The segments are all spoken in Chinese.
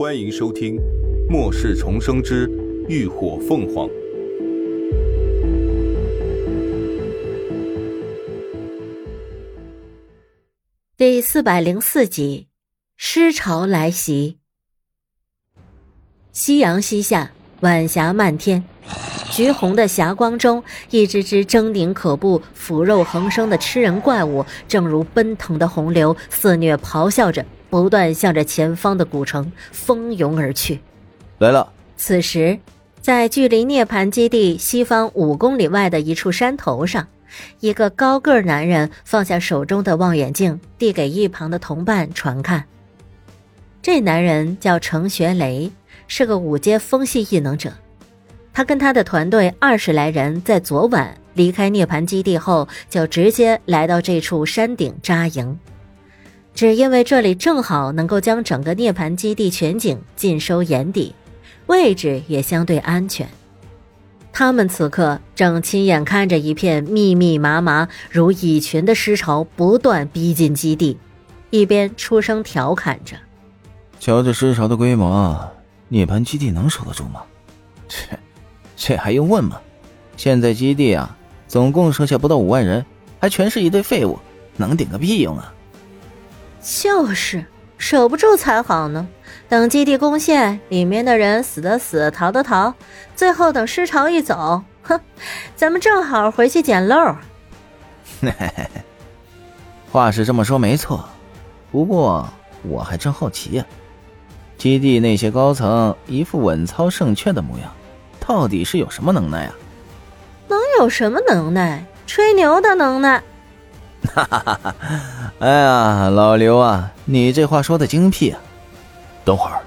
欢迎收听《末世重生之浴火凤凰》第四百零四集：尸潮来袭。夕阳西下，晚霞漫天，橘红的霞光中，一只只狰狞可怖、腐肉横生的吃人怪物，正如奔腾的洪流，肆虐咆哮着。不断向着前方的古城蜂拥而去。来了。此时，在距离涅槃基地西方五公里外的一处山头上，一个高个男人放下手中的望远镜，递给一旁的同伴传看。这男人叫程学雷，是个五阶风系异能者。他跟他的团队二十来人在昨晚离开涅槃基地后，就直接来到这处山顶扎营。只因为这里正好能够将整个涅槃基地全景尽收眼底，位置也相对安全。他们此刻正亲眼看着一片密密麻麻如蚁群的尸潮不断逼近基地，一边出声调侃着：“瞧这尸潮的规模，涅槃基地能守得住吗？切，这还用问吗？现在基地啊，总共剩下不到五万人，还全是一堆废物，能顶个屁用啊！”就是守不住才好呢。等基地攻陷，里面的人死的死，逃的逃，最后等尸潮一走，哼，咱们正好回去捡漏。话是这么说没错，不过我还真好奇呀，基地那些高层一副稳操胜券的模样，到底是有什么能耐啊？能有什么能耐？吹牛的能耐。哈哈哈哈哎呀，老刘啊，你这话说的精辟啊！等会儿，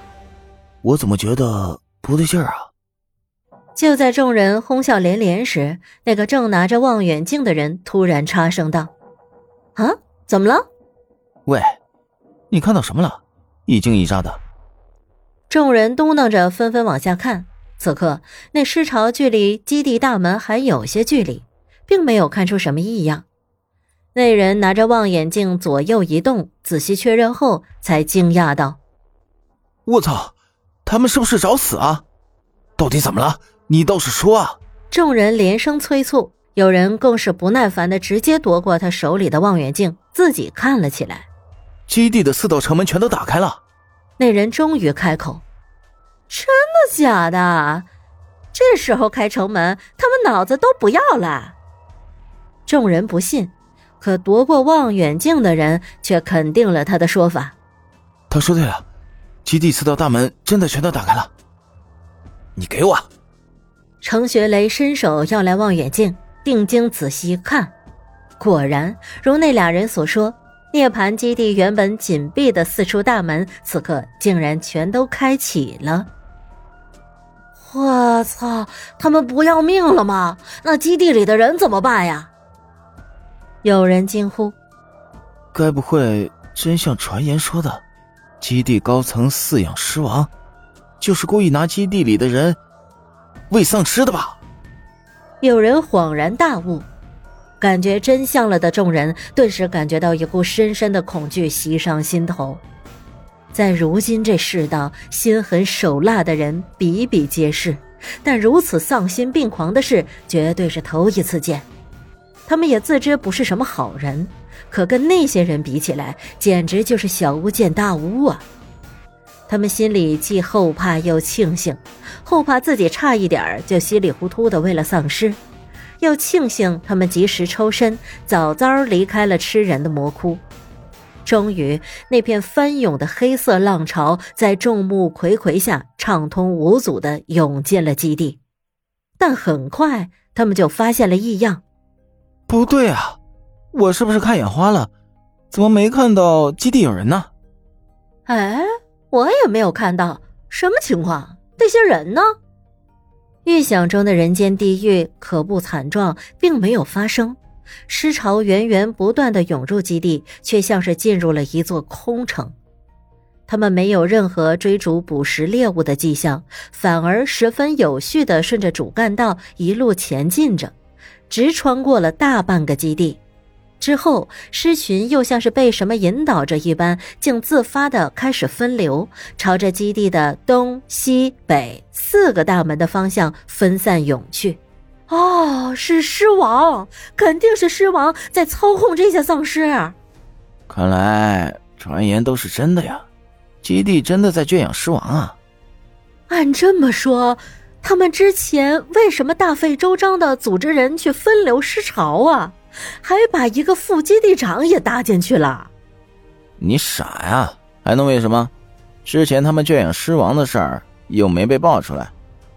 我怎么觉得不对劲儿啊？就在众人哄笑连连时，那个正拿着望远镜的人突然插声道：“啊，怎么了？喂，你看到什么了？一惊一乍的。”众人嘟囔着，纷纷往下看。此刻，那尸潮距离基地大门还有些距离，并没有看出什么异样。那人拿着望远镜左右移动，仔细确认后，才惊讶道：“我操，他们是不是找死啊？到底怎么了？你倒是说啊！”众人连声催促，有人更是不耐烦的直接夺过他手里的望远镜，自己看了起来。基地的四道城门全都打开了。那人终于开口：“真的假的？这时候开城门，他们脑子都不要了。”众人不信。可夺过望远镜的人却肯定了他的说法。他说对了，基地四道大门真的全都打开了。你给我。程学雷伸手要来望远镜，定睛仔细一看，果然如那俩人所说，涅槃基地原本紧闭的四处大门，此刻竟然全都开启了。我操！他们不要命了吗？那基地里的人怎么办呀？有人惊呼：“该不会真像传言说的，基地高层饲养尸王，就是故意拿基地里的人喂丧尸的吧？”有人恍然大悟，感觉真相了的众人顿时感觉到一股深深的恐惧袭上心头。在如今这世道，心狠手辣的人比比皆是，但如此丧心病狂的事，绝对是头一次见。他们也自知不是什么好人，可跟那些人比起来，简直就是小巫见大巫啊！他们心里既后怕又庆幸，后怕自己差一点就稀里糊涂的为了丧尸，又庆幸他们及时抽身，早早离开了吃人的魔窟。终于，那片翻涌的黑色浪潮在众目睽睽下畅通无阻的涌进了基地，但很快他们就发现了异样。不对啊，我是不是看眼花了？怎么没看到基地有人呢？哎，我也没有看到，什么情况？那些人呢？预想中的人间地狱可怖惨状并没有发生，尸潮源源不断的涌入基地，却像是进入了一座空城。他们没有任何追逐捕食猎物的迹象，反而十分有序的顺着主干道一路前进着。直穿过了大半个基地，之后，狮群又像是被什么引导着一般，竟自发的开始分流，朝着基地的东西北四个大门的方向分散涌去。哦，是狮王，肯定是狮王在操控这些丧尸。看来传言都是真的呀，基地真的在圈养狮王啊。按这么说，他们之前为什么大费周章的组织人去分流尸潮啊？还把一个副基地长也搭进去了，你傻呀？还能为什么？之前他们圈养尸王的事儿又没被爆出来，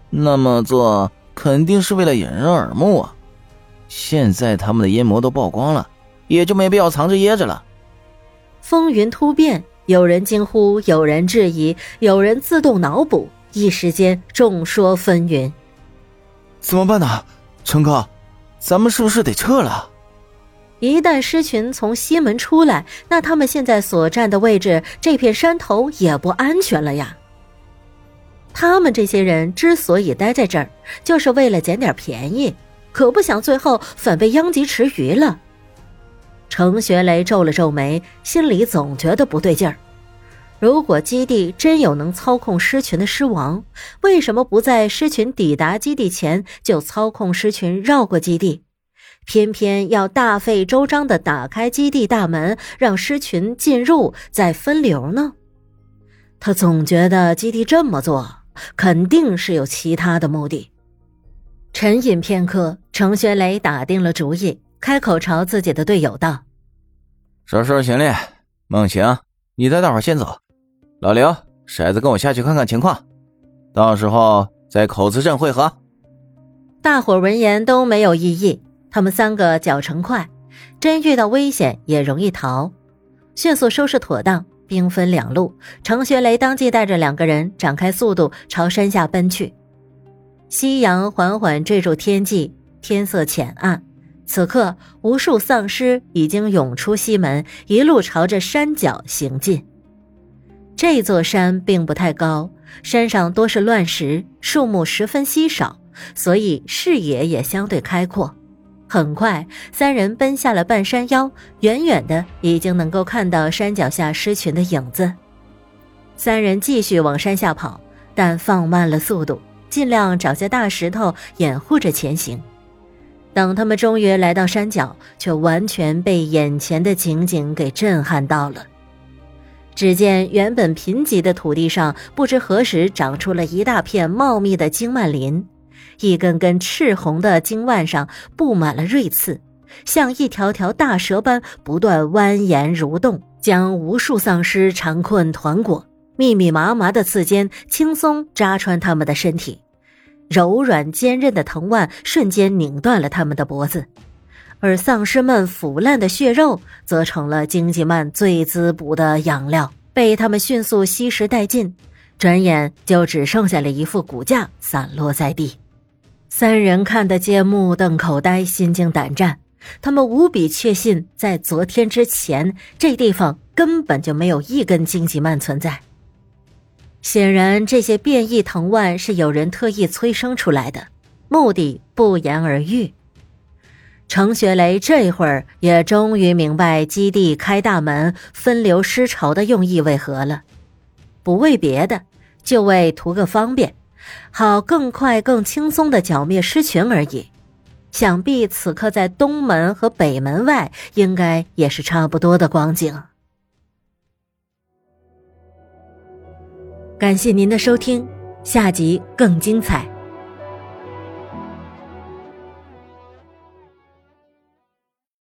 那么做肯定是为了掩人耳目啊！现在他们的阴谋都曝光了，也就没必要藏着掖着了。风云突变，有人惊呼，有人质疑，有人自动脑补，一时间众说纷纭。怎么办呢，陈哥？咱们是不是得撤了？一旦狮群从西门出来，那他们现在所站的位置，这片山头也不安全了呀。他们这些人之所以待在这儿，就是为了捡点便宜，可不想最后反被殃及池鱼了。程学雷皱了皱眉，心里总觉得不对劲儿。如果基地真有能操控狮群的狮王，为什么不在狮群抵达基地前就操控狮群绕过基地？偏偏要大费周章的打开基地大门，让狮群进入，再分流呢？他总觉得基地这么做，肯定是有其他的目的。沉吟片刻，程学雷打定了主意，开口朝自己的队友道：“收拾行李，孟晴，你带大伙先走。老刘，骰子跟我下去看看情况，到时候在口子镇汇合。”大伙闻言都没有异议。他们三个脚程快，真遇到危险也容易逃。迅速收拾妥当，兵分两路。程学雷当即带着两个人展开速度朝山下奔去。夕阳缓缓坠入天际，天色浅暗。此刻，无数丧尸已经涌出西门，一路朝着山脚行进。这座山并不太高，山上多是乱石，树木十分稀少，所以视野也相对开阔。很快，三人奔下了半山腰，远远的已经能够看到山脚下狮群的影子。三人继续往山下跑，但放慢了速度，尽量找些大石头掩护着前行。等他们终于来到山脚，却完全被眼前的情景给震撼到了。只见原本贫瘠的土地上，不知何时长出了一大片茂密的荆蔓林。一根根赤红的茎蔓上布满了锐刺，像一条条大蛇般不断蜿蜒蠕动，将无数丧尸缠困团裹。密密麻麻的刺尖轻松扎穿他们的身体，柔软坚韧的藤蔓瞬间拧断了他们的脖子，而丧尸们腐烂的血肉则成了荆棘蔓最滋补的养料，被他们迅速吸食殆尽。转眼就只剩下了一副骨架散落在地。三人看得皆目瞪口呆，心惊胆战。他们无比确信，在昨天之前，这地方根本就没有一根荆棘蔓存在。显然，这些变异藤蔓是有人特意催生出来的，目的不言而喻。程学雷这会儿也终于明白基地开大门分流尸潮的用意为何了，不为别的，就为图个方便。好，更快、更轻松的剿灭狮群而已。想必此刻在东门和北门外，应该也是差不多的光景。感谢您的收听，下集更精彩。